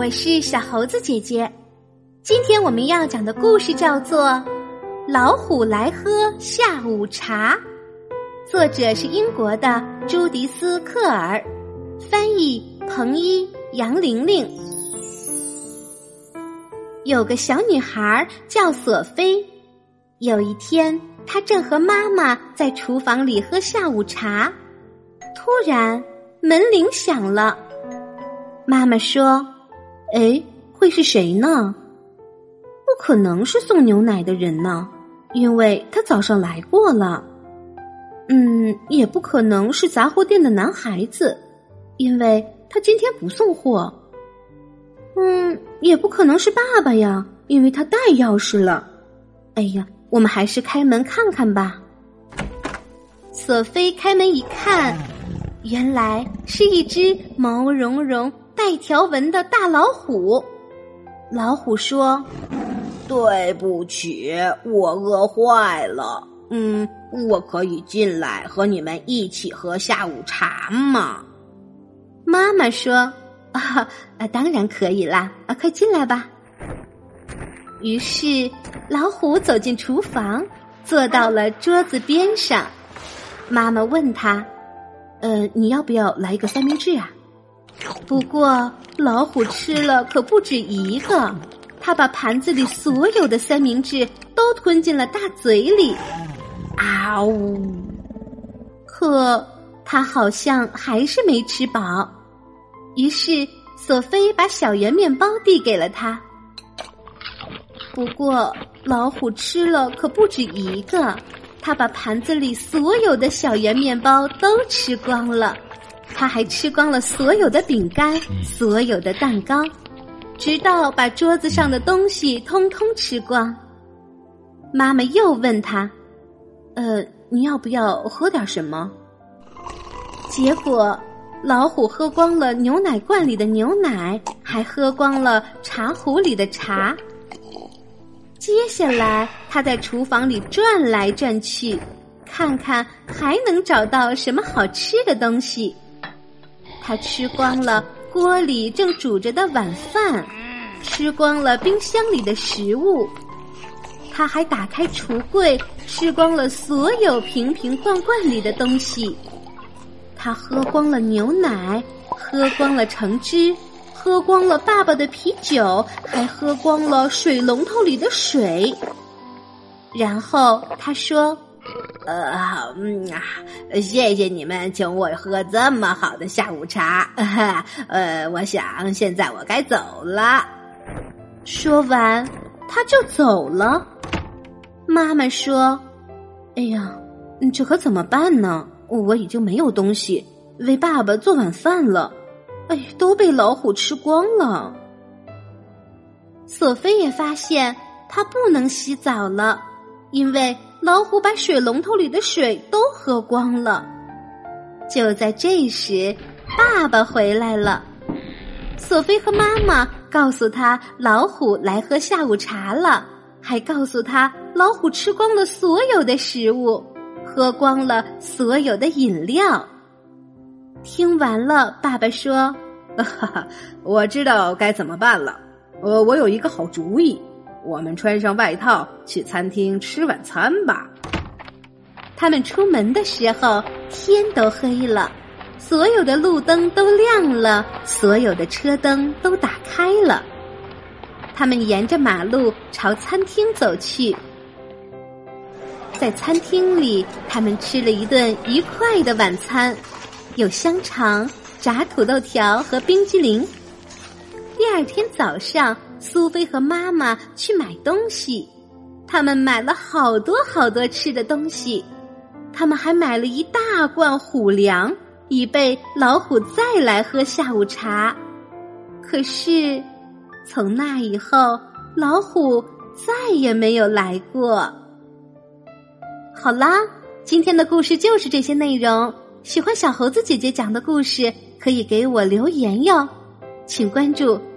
我是小猴子姐姐。今天我们要讲的故事叫做《老虎来喝下午茶》，作者是英国的朱迪斯·克尔，翻译彭一、杨玲玲。有个小女孩叫索菲，有一天，她正和妈妈在厨房里喝下午茶，突然门铃响了。妈妈说：“哎，会是谁呢？不可能是送牛奶的人呢，因为他早上来过了。嗯，也不可能是杂货店的男孩子，因为他今天不送货。嗯，也不可能是爸爸呀，因为他带钥匙了。哎呀，我们还是开门看看吧。”索菲开门一看，原来是一只毛茸茸。带条纹的大老虎，老虎说：“对不起，我饿坏了。嗯，我可以进来和你们一起喝下午茶吗？”妈妈说：“啊，当然可以啦！啊，快进来吧。”于是老虎走进厨房，坐到了桌子边上。妈妈问他：“呃，你要不要来一个三明治啊？”不过，老虎吃了可不止一个，它把盘子里所有的三明治都吞进了大嘴里。啊呜！可它好像还是没吃饱。于是，索菲把小圆面包递给了他。不过，老虎吃了可不止一个，它把盘子里所有的小圆面包都吃光了。他还吃光了所有的饼干，所有的蛋糕，直到把桌子上的东西通通吃光。妈妈又问他：“呃，你要不要喝点什么？”结果，老虎喝光了牛奶罐里的牛奶，还喝光了茶壶里的茶。接下来，他在厨房里转来转去，看看还能找到什么好吃的东西。他吃光了锅里正煮着的晚饭，吃光了冰箱里的食物，他还打开橱柜，吃光了所有瓶瓶罐罐里的东西。他喝光了牛奶，喝光了橙汁，喝光了爸爸的啤酒，还喝光了水龙头里的水。然后他说。呃，好嗯啊，谢谢你们请我喝这么好的下午茶。呃，我想现在我该走了。说完，他就走了。妈妈说：“哎呀，这可怎么办呢？我已经没有东西为爸爸做晚饭了。哎，都被老虎吃光了。”索菲也发现他不能洗澡了，因为。老虎把水龙头里的水都喝光了。就在这时，爸爸回来了。索菲和妈妈告诉他，老虎来喝下午茶了，还告诉他，老虎吃光了所有的食物，喝光了所有的饮料。听完了，爸爸说：“哈哈，我知道该怎么办了。呃，我有一个好主意。”我们穿上外套去餐厅吃晚餐吧。他们出门的时候天都黑了，所有的路灯都亮了，所有的车灯都打开了。他们沿着马路朝餐厅走去，在餐厅里，他们吃了一顿愉快的晚餐，有香肠、炸土豆条和冰激凌。第二天早上。苏菲和妈妈去买东西，他们买了好多好多吃的东西，他们还买了一大罐虎粮，以备老虎再来喝下午茶。可是，从那以后，老虎再也没有来过。好啦，今天的故事就是这些内容。喜欢小猴子姐姐讲的故事，可以给我留言哟，请关注。